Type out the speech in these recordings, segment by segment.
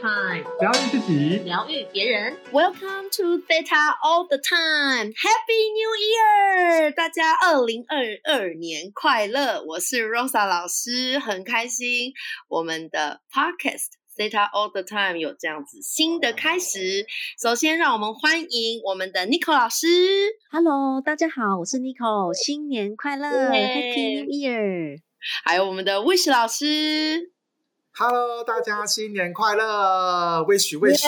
time，疗愈自己，疗愈别人。Welcome to Theta All the Time. Happy New Year！大家二零二二年快乐！我是 Rosa 老师，很开心我们的 Podcast Theta All the Time 有这样子新的开始。首先，让我们欢迎我们的 Nico 老师。Hello，大家好，我是 Nico，新年快乐耶，Happy New Year！还有我们的 Wish 老师，Hello，大家新年快乐，wish wish，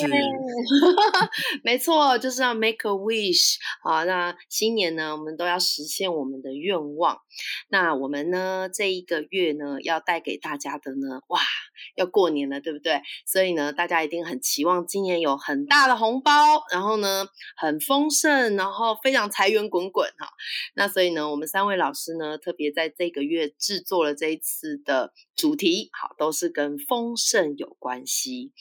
没错，就是要 make a wish 啊。那新年呢，我们都要实现我们的愿望。那我们呢，这一个月呢，要带给大家的呢，哇，要过年了，对不对？所以呢，大家一定很期望今年有很大的红包，然后呢，很丰盛，然后非常财源滚滚哈。那所以呢，我们三位老师呢，特别在这个月制作了这一次的主题，好，都是跟丰盛有关系。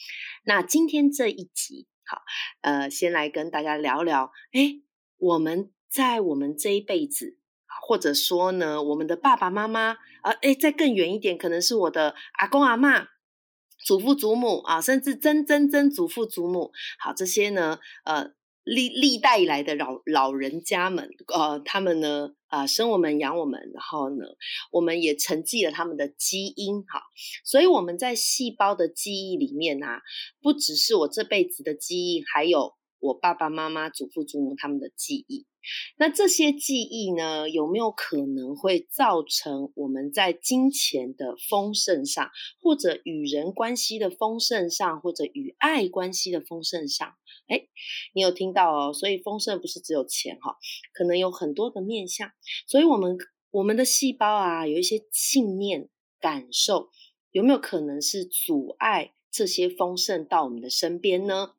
那今天这一集，好，呃，先来跟大家聊聊，哎，我们在我们这一辈子，或者说呢，我们的爸爸妈妈，啊，哎，再更远一点，可能是我的阿公阿嬷。祖父祖母啊，甚至曾曾曾祖父祖母，好，这些呢，呃，历历代以来的老老人家们，呃，他们呢，啊、生我们养我们，然后呢，我们也承继了他们的基因，哈，所以我们在细胞的记忆里面啊，不只是我这辈子的记忆，还有我爸爸妈妈、祖父祖母他们的记忆。那这些记忆呢，有没有可能会造成我们在金钱的丰盛上，或者与人关系的丰盛上，或者与爱关系的丰盛上？哎，你有听到哦？所以丰盛不是只有钱哈、可能有很多的面向。所以我们我们的细胞啊，有一些信念、感受，有没有可能是阻碍这些丰盛到我们的身边呢？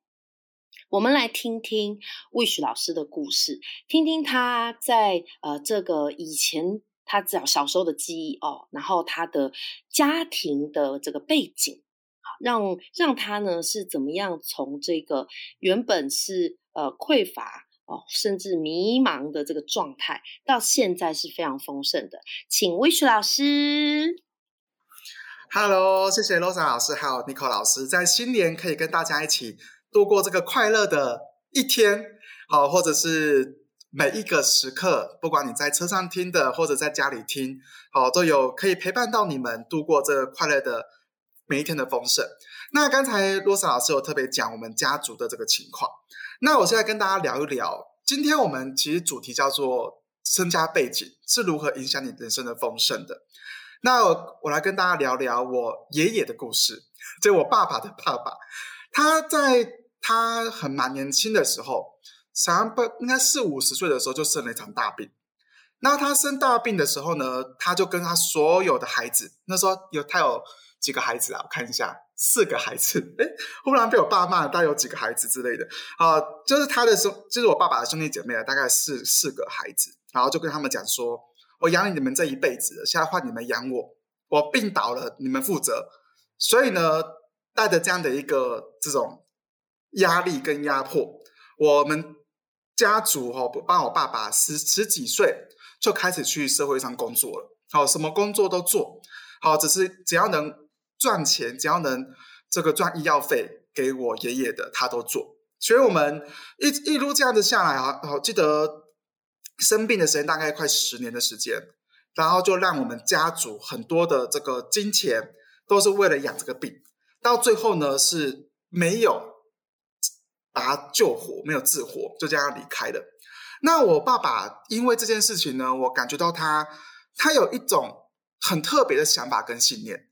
我们来听听 Wish 老师的故事，听听他在呃这个以前他小小时候的记忆哦，然后他的家庭的这个背景，好让让他呢是怎么样从这个原本是呃匮乏哦，甚至迷茫的这个状态，到现在是非常丰盛的，请 Wish 老师。Hello，谢谢 Rosa 老师还有 Nicole 老师，在新年可以跟大家一起度过这个快乐的一天，好，或者是每一个时刻，不管你在车上听的，或者在家里听，好，都有可以陪伴到你们度过这个快乐的每一天的丰盛。那刚才罗莎老师有特别讲我们家族的这个情况，那我现在跟大家聊一聊，今天我们其实主题叫做身家背景是如何影响你人生的丰盛的。那我我来跟大家聊聊我爷爷的故事，就我爸爸的爸爸，他在他很蛮年轻的时候，想不应该四五十岁的时候就生了一场大病。那他生大病的时候呢，他就跟他所有的孩子，那时候有他有几个孩子啊？我看一下，四个孩子。哎，忽然被我爸骂了，大概有几个孩子之类的。啊，就是他的兄，就是我爸爸的兄弟姐妹啊，大概四四个孩子，然后就跟他们讲说。我养你们这一辈子，现在换你们养我。我病倒了，你们负责。所以呢，带着这样的一个这种压力跟压迫，我们家族哈、哦，帮我爸爸十十几岁就开始去社会上工作了。好，什么工作都做，好，只是只要能赚钱，只要能这个赚医药费给我爷爷的，他都做。所以我们一一路这样子下来啊，好记得。生病的时间大概快十年的时间，然后就让我们家族很多的这个金钱都是为了养这个病，到最后呢是没有把他救活，没有治活，就这样离开了。那我爸爸因为这件事情呢，我感觉到他他有一种很特别的想法跟信念，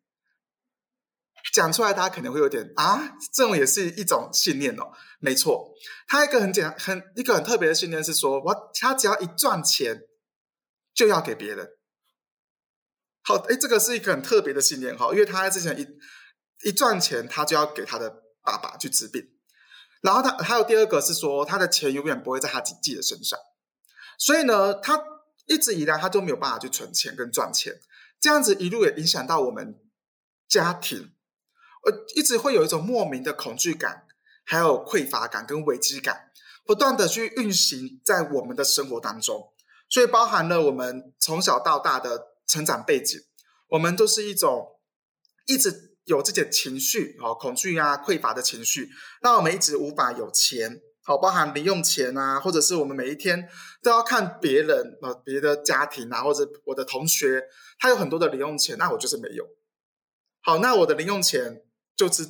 讲出来大家可能会有点啊，这种也是一种信念哦。没错，他一个很简单、很一个很特别的信念是说，我他只要一赚钱就要给别人。好，哎，这个是一个很特别的信念哈，因为他之前一一赚钱，他就要给他的爸爸去治病。然后他还有第二个是说，他的钱永远不会在他自己的身上，所以呢，他一直以来他都没有办法去存钱跟赚钱，这样子一路也影响到我们家庭，呃，一直会有一种莫名的恐惧感。还有匮乏感跟危机感，不断的去运行在我们的生活当中，所以包含了我们从小到大的成长背景，我们都是一种一直有这些情绪哦，恐惧啊、匮乏的情绪，那我们一直无法有钱。好，包含零用钱啊，或者是我们每一天都要看别人啊，别的家庭啊，或者我的同学，他有很多的零用钱，那我就是没有。好，那我的零用钱就是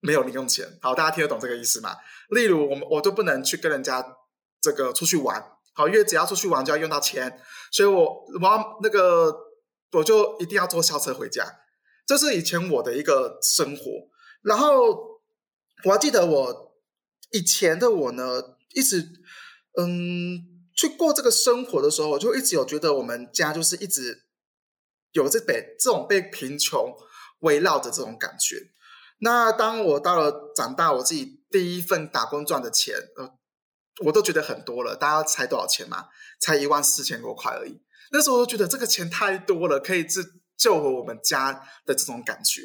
没有零用钱。好，大家听得懂这个意思吗？例如，我们我都不能去跟人家这个出去玩。好，因为只要出去玩就要用到钱，所以我我要那个我就一定要坐校车回家。这是以前我的一个生活。然后我还记得我。以前的我呢，一直嗯去过这个生活的时候，我就一直有觉得我们家就是一直有这被这种被贫穷围绕的这种感觉。那当我到了长大，我自己第一份打工赚的钱，呃，我都觉得很多了。大家猜多少钱嘛？才一万四千多块而已。那时候我都觉得这个钱太多了，可以自救活我们家的这种感觉。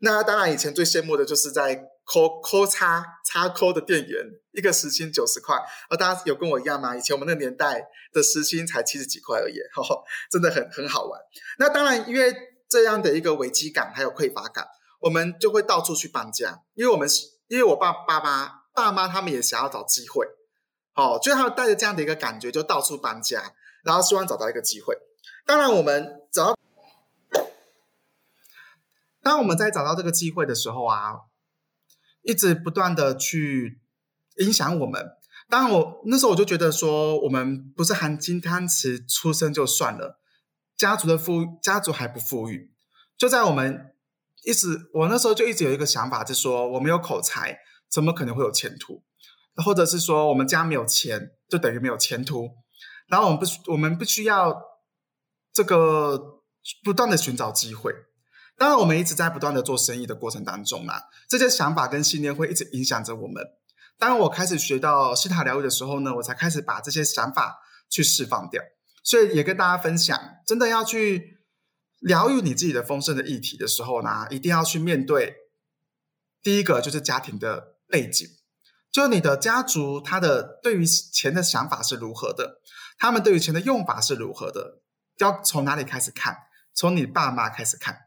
那当然，以前最羡慕的就是在。抠抠叉叉抠的店员，一个时薪九十块，而大家有跟我一样吗？以前我们那个年代的时薪才七十几块而已，真的很很好玩。那当然，因为这样的一个危机感还有匮乏感，我们就会到处去搬家。因为我们因为我爸爸妈爸妈他们也想要找机会，哦，就他们带着这样的一个感觉，就到处搬家，然后希望找到一个机会。当然，我们找到，当我们在找到这个机会的时候啊。一直不断的去影响我们。当，我那时候我就觉得说，我们不是含金汤匙出生就算了，家族的富家族还不富裕。就在我们一直，我那时候就一直有一个想法，就说我没有口才，怎么可能会有前途？或者是说，我们家没有钱，就等于没有前途。然后我们不，我们必须要这个不断的寻找机会。当然，我们一直在不断的做生意的过程当中嘛，这些想法跟信念会一直影响着我们。当我开始学到西塔疗愈的时候呢，我才开始把这些想法去释放掉。所以也跟大家分享，真的要去疗愈你自己的丰盛的议题的时候呢，一定要去面对第一个就是家庭的背景，就你的家族他的对于钱的想法是如何的，他们对于钱的用法是如何的，要从哪里开始看？从你爸妈开始看。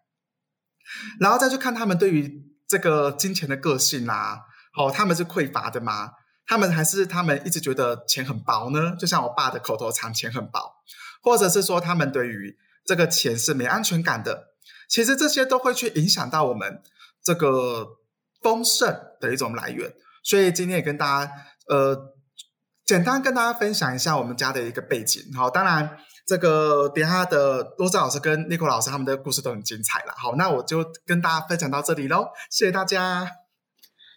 然后再去看他们对于这个金钱的个性啊，哦，他们是匮乏的吗？他们还是他们一直觉得钱很薄呢？就像我爸的口头禅，钱很薄，或者是说他们对于这个钱是没安全感的。其实这些都会去影响到我们这个丰盛的一种来源。所以今天也跟大家呃，简单跟大家分享一下我们家的一个背景。好，当然。这个等下的罗子老师跟 Nico 老师他们的故事都很精彩了。好，那我就跟大家分享到这里喽，谢谢大家。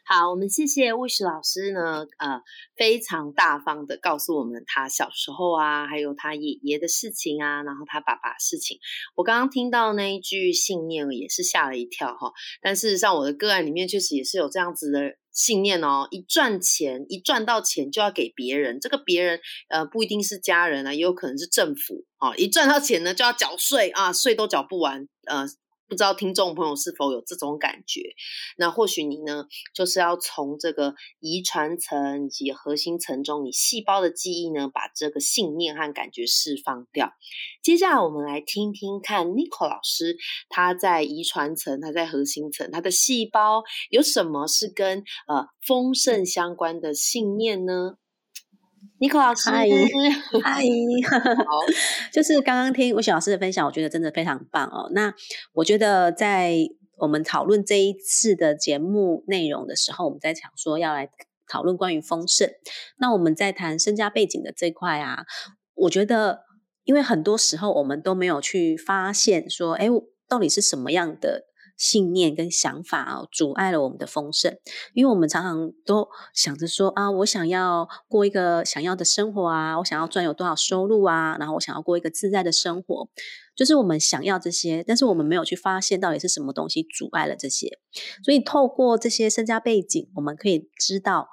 好，我们谢谢 Wish 老师呢，呃，非常大方的告诉我们他小时候啊，还有他爷爷的事情啊，然后他爸爸事情。我刚刚听到那一句信念，也是吓了一跳哈。但事实上，我的个案里面确实也是有这样子的。信念哦，一赚钱，一赚到钱就要给别人。这个别人，呃，不一定是家人啊，也有可能是政府啊。一赚到钱呢，就要缴税啊，税都缴不完，呃。不知道听众朋友是否有这种感觉？那或许你呢，就是要从这个遗传层以及核心层中，你细胞的记忆呢，把这个信念和感觉释放掉。接下来我们来听听看 n i c o 老师他在遗传层、他在核心层，他的细胞有什么是跟呃丰盛相关的信念呢？尼克老师，嗨，嗨，好，就是刚刚听吴雪老师的分享，我觉得真的非常棒哦。那我觉得在我们讨论这一次的节目内容的时候，我们在想说要来讨论关于丰盛。那我们在谈身家背景的这块啊，我觉得因为很多时候我们都没有去发现说，哎，到底是什么样的。信念跟想法啊，阻碍了我们的丰盛，因为我们常常都想着说啊，我想要过一个想要的生活啊，我想要赚有多少收入啊，然后我想要过一个自在的生活，就是我们想要这些，但是我们没有去发现到底是什么东西阻碍了这些，所以透过这些身家背景，我们可以知道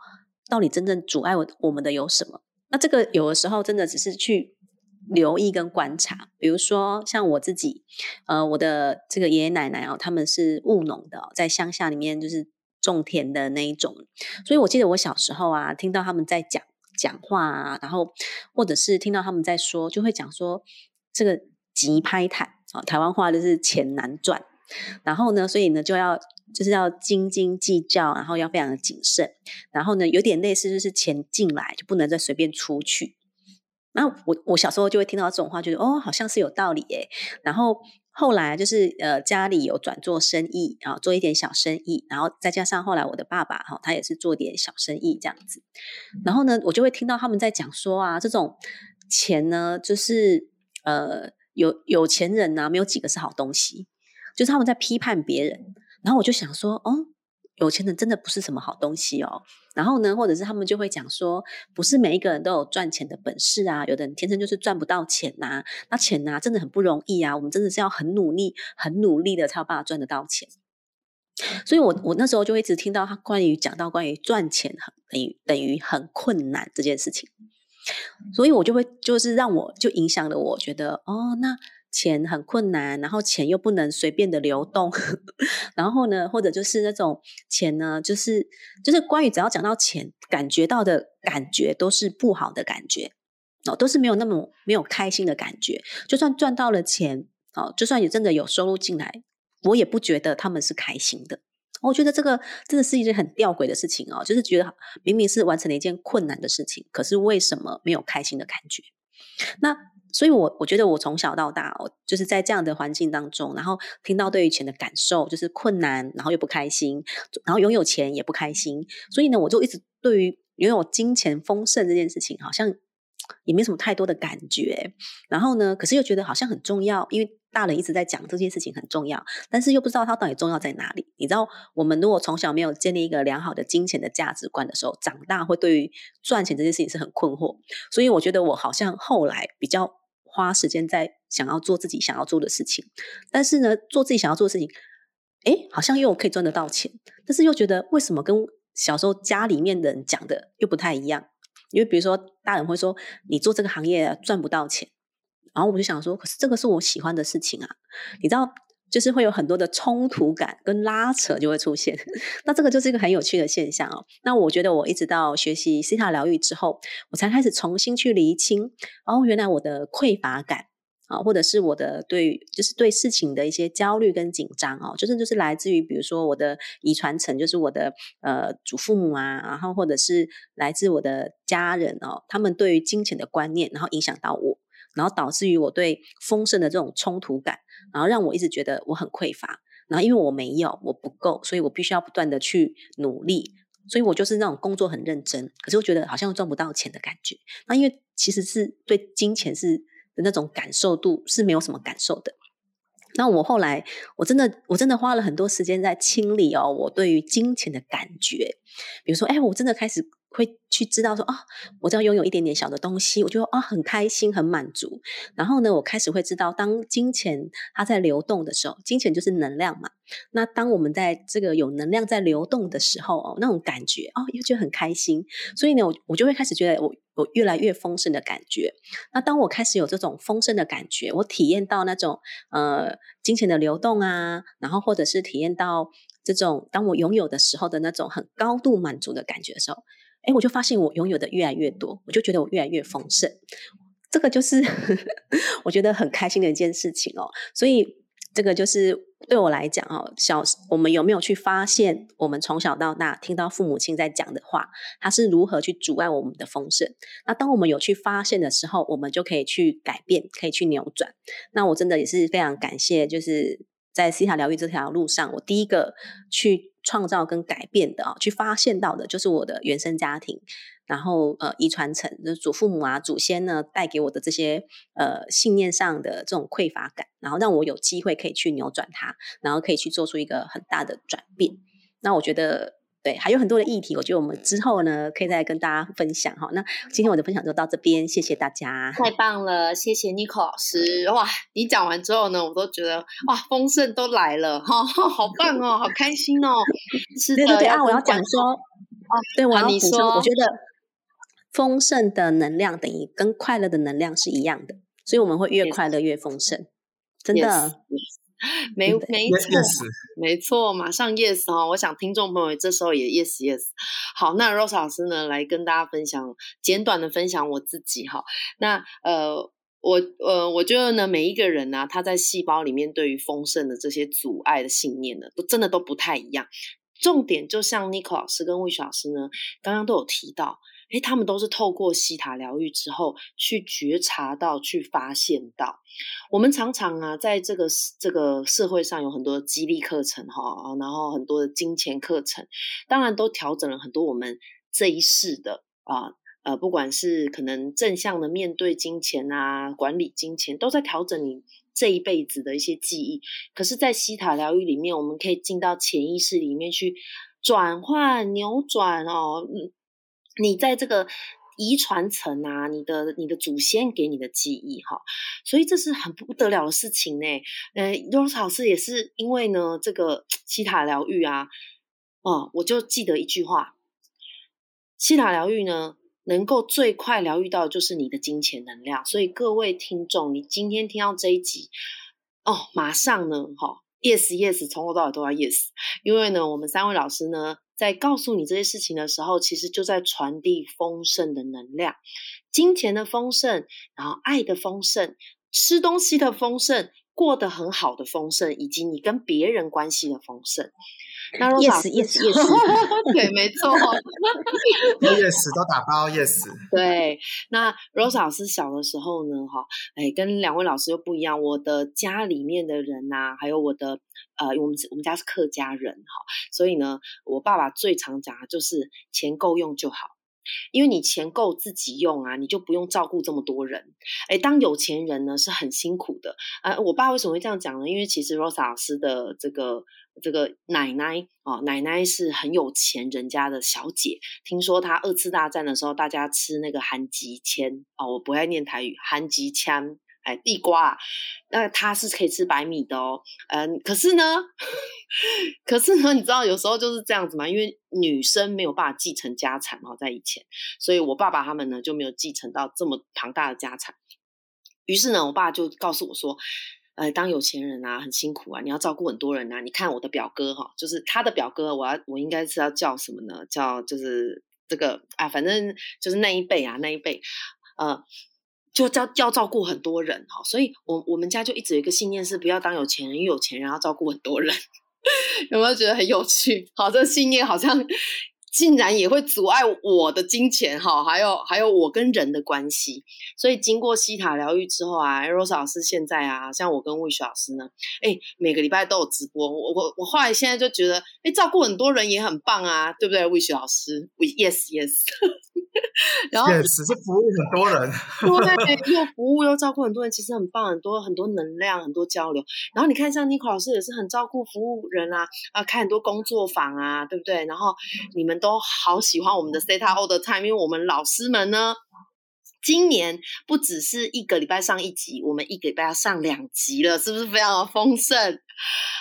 到底真正阻碍我我们的有什么。那这个有的时候真的只是去。留意跟观察，比如说像我自己，呃，我的这个爷爷奶奶哦，他们是务农的，在乡下里面就是种田的那一种，所以我记得我小时候啊，听到他们在讲讲话啊，然后或者是听到他们在说，就会讲说这个急拍坦啊，台湾话就是钱难赚。然后呢，所以呢就要就是要斤斤计较，然后要非常的谨慎，然后呢有点类似就是钱进来就不能再随便出去。那我我小时候就会听到这种话，觉得哦好像是有道理耶。然后后来就是呃家里有转做生意啊，做一点小生意，然后再加上后来我的爸爸哈，他也是做点小生意这样子。然后呢，我就会听到他们在讲说啊，这种钱呢，就是呃有有钱人呢，没有几个是好东西，就是他们在批判别人。然后我就想说，哦。有钱人真的不是什么好东西哦。然后呢，或者是他们就会讲说，不是每一个人都有赚钱的本事啊。有的人天生就是赚不到钱呐。那钱呐，真的很不容易啊。我们真的是要很努力、很努力的才有办法赚得到钱。所以，我我那时候就一直听到他关于讲到关于赚钱很等于等于很困难这件事情。所以我就会就是让我就影响了，我觉得哦，那。钱很困难，然后钱又不能随便的流动，然后呢，或者就是那种钱呢，就是就是关于只要讲到钱，感觉到的感觉都是不好的感觉哦，都是没有那么没有开心的感觉。就算赚到了钱哦，就算你真的有收入进来，我也不觉得他们是开心的。我觉得这个真的是一件很吊诡的事情哦，就是觉得明明是完成了一件困难的事情，可是为什么没有开心的感觉？那。所以，我我觉得我从小到大，哦，就是在这样的环境当中，然后听到对于钱的感受，就是困难，然后又不开心，然后拥有钱也不开心。所以呢，我就一直对于拥有金钱丰盛这件事情，好像也没什么太多的感觉。然后呢，可是又觉得好像很重要，因为大人一直在讲这件事情很重要，但是又不知道它到底重要在哪里。你知道，我们如果从小没有建立一个良好的金钱的价值观的时候，长大会对于赚钱这件事情是很困惑。所以，我觉得我好像后来比较。花时间在想要做自己想要做的事情，但是呢，做自己想要做的事情，哎，好像又可以赚得到钱，但是又觉得为什么跟小时候家里面的人讲的又不太一样？因为比如说大人会说你做这个行业赚不到钱，然后我就想说，可是这个是我喜欢的事情啊，你知道。就是会有很多的冲突感跟拉扯就会出现，那这个就是一个很有趣的现象哦。那我觉得我一直到学习西塔疗愈之后，我才开始重新去厘清，哦，原来我的匮乏感啊，或者是我的对，就是对事情的一些焦虑跟紧张哦，就是就是来自于比如说我的遗传层，就是我的呃祖父母啊，然后或者是来自我的家人哦，他们对于金钱的观念，然后影响到我。然后导致于我对丰盛的这种冲突感，然后让我一直觉得我很匮乏。然后因为我没有，我不够，所以我必须要不断的去努力。所以我就是那种工作很认真，可是我觉得好像赚不到钱的感觉。那因为其实是对金钱是的那种感受度是没有什么感受的。那我后来我真的我真的花了很多时间在清理哦，我对于金钱的感觉。比如说，哎，我真的开始。会去知道说啊，我只要拥有一点点小的东西，我就啊很开心很满足。然后呢，我开始会知道，当金钱它在流动的时候，金钱就是能量嘛。那当我们在这个有能量在流动的时候哦，那种感觉哦，又觉得很开心。所以呢，我我就会开始觉得我我越来越丰盛的感觉。那当我开始有这种丰盛的感觉，我体验到那种呃金钱的流动啊，然后或者是体验到这种当我拥有的时候的那种很高度满足的感觉的时候。哎，我就发现我拥有的越来越多，我就觉得我越来越丰盛，这个就是 我觉得很开心的一件事情哦。所以这个就是对我来讲哦，小我们有没有去发现，我们从小到大听到父母亲在讲的话，他是如何去阻碍我们的丰盛？那当我们有去发现的时候，我们就可以去改变，可以去扭转。那我真的也是非常感谢，就是在西塔疗愈这条路上，我第一个去。创造跟改变的啊，去发现到的就是我的原生家庭，然后呃遗传层，就是祖父母啊、祖先呢带给我的这些呃信念上的这种匮乏感，然后让我有机会可以去扭转它，然后可以去做出一个很大的转变。那我觉得。对，还有很多的议题，我觉得我们之后呢，可以再跟大家分享哈。那今天我的分享就到这边，谢谢大家。太棒了，谢谢 n i c o 老师。哇，你讲完之后呢，我都觉得哇，丰盛都来了哈，好棒哦，好开心哦。是的，对啊，我要讲说，哦，对，我要补充，我觉得丰盛的能量等于跟快乐的能量是一样的，所以我们会越快乐越丰盛，真的。没没错，没错，马上 yes 哈！我想听众朋友这时候也 yes yes。好，那 Rose 老师呢，来跟大家分享简短的分享我自己哈。那呃，我呃，我觉得呢，每一个人呢，他在细胞里面对于丰盛的这些阻碍的信念呢，都真的都不太一样。重点就像 Nico 老师跟魏雪老师呢，刚刚都有提到，诶，他们都是透过西塔疗愈之后去觉察到、去发现到。我们常常啊，在这个这个社会上有很多激励课程哈，然后很多的金钱课程，当然都调整了很多我们这一世的啊。呃，不管是可能正向的面对金钱啊，管理金钱，都在调整你这一辈子的一些记忆。可是，在西塔疗愈里面，我们可以进到潜意识里面去转换、扭转哦。你在这个遗传层啊，你的你的祖先给你的记忆哈，所以这是很不得了的事情呢。呃，罗老师也是因为呢，这个 西塔疗愈啊，哦，我就记得一句话，西塔疗愈呢。能够最快疗愈到的就是你的金钱能量，所以各位听众，你今天听到这一集，哦，马上呢，哈，yes yes，从头到尾都要 yes，因为呢，我们三位老师呢，在告诉你这些事情的时候，其实就在传递丰盛的能量，金钱的丰盛，然后爱的丰盛，吃东西的丰盛，过得很好的丰盛，以及你跟别人关系的丰盛。那 yes yes yes，对，没错，yes 都打包 yes。对，那 Rose 老师小的时候呢，哈，哎，跟两位老师又不一样。我的家里面的人呐，还有我的呃，我们我们家是客家人哈，所以呢，我爸爸最常讲的就是钱够用就好。因为你钱够自己用啊，你就不用照顾这么多人。哎，当有钱人呢是很辛苦的。呃，我爸为什么会这样讲呢？因为其实 Rosa 老师的这个这个奶奶哦，奶奶是很有钱人家的小姐。听说她二次大战的时候，大家吃那个韩吉签哦，我不爱念台语，韩吉签。哎，地瓜，那她是可以吃白米的哦。嗯，可是呢，可是呢，你知道有时候就是这样子嘛，因为女生没有办法继承家产嘛，在以前，所以我爸爸他们呢就没有继承到这么庞大的家产。于是呢，我爸就告诉我说：“呃，当有钱人啊，很辛苦啊，你要照顾很多人啊。你看我的表哥哈，就是他的表哥，我要我应该是要叫什么呢？叫就是这个啊，反正就是那一辈啊，那一辈，呃。”就要要照顾很多人哈，所以我我们家就一直有一个信念是不要当有钱人，因为有钱人要照顾很多人，有没有觉得很有趣？好，这个信念好像。竟然也会阻碍我的金钱哈，还有还有我跟人的关系。所以经过西塔疗愈之后啊，Rose 老师现在啊，像我跟魏雪老师呢，哎，每个礼拜都有直播。我我我后来现在就觉得，哎，照顾很多人也很棒啊，对不对？魏雪老师，Yes Yes。然后 Yes 是服务很多人，对，又服务又照顾很多人，其实很棒，很多很多能量，很多交流。然后你看，像 Nico 老师也是很照顾服务人啊，啊，开很多工作坊啊，对不对？然后你们都。都好喜欢我们的 Set All the Time，因为我们老师们呢，今年不只是一个礼拜上一集，我们一个礼拜要上两集了，是不是非常的丰盛？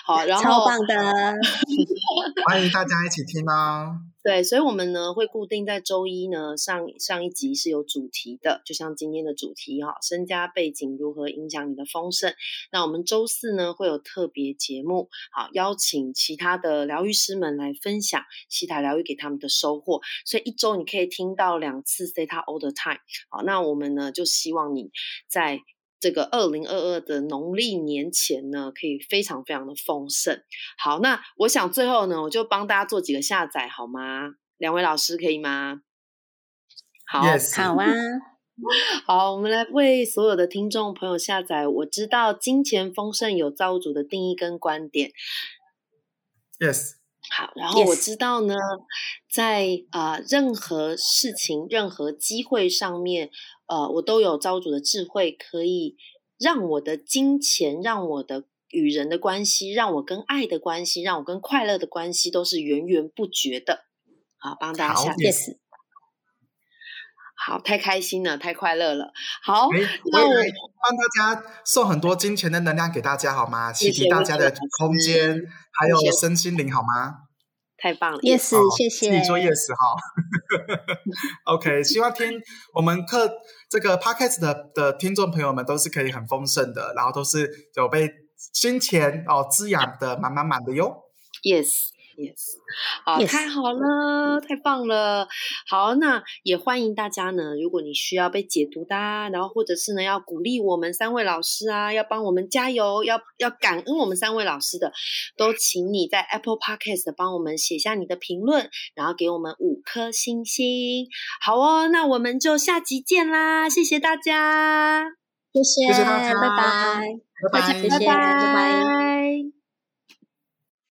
好，然后超棒的，欢迎大家一起听哦。对，所以，我们呢会固定在周一呢上上一集是有主题的，就像今天的主题哈，身家背景如何影响你的丰盛。那我们周四呢会有特别节目，好，邀请其他的疗愈师们来分享西塔疗愈给他们的收获。所以一周你可以听到两次 Theta All the Time。好，那我们呢就希望你在。这个二零二二的农历年前呢，可以非常非常的丰盛。好，那我想最后呢，我就帮大家做几个下载，好吗？两位老师可以吗？好，好啊。好，我们来为所有的听众朋友下载。我知道金钱丰盛有造物主的定义跟观点。Yes。好，然后我知道呢，在啊任何事情、任何机会上面。呃，我都有招主的智慧，可以让我的金钱，让我的与人的关系，让我跟爱的关系，让我跟快乐的关系，都是源源不绝的。好，帮大家下 yes。好，太开心了，太快乐了。好，那我帮大家送很多金钱的能量给大家，好吗？启迪大家的空间，还有身心灵，好吗？太棒了，yes，谢谢。自己说 yes 哈，OK。希望听我们课这个 podcast 的的听众朋友们都是可以很丰盛的，然后都是有被金钱哦滋养的满满满的哟。Yes，Yes，好，太好了，太棒了。好，那也欢迎大家呢。如果你需要被解读的，然后或者是呢要鼓励我们三位老师啊，要帮我们加油，要要感恩我们三位老师的，都请你在 Apple Podcast 帮我们写下你的评论，然后给我们五颗星星。好哦，那我们就下集见啦！谢谢大家，谢谢，谢谢大家，拜拜，拜拜，拜拜。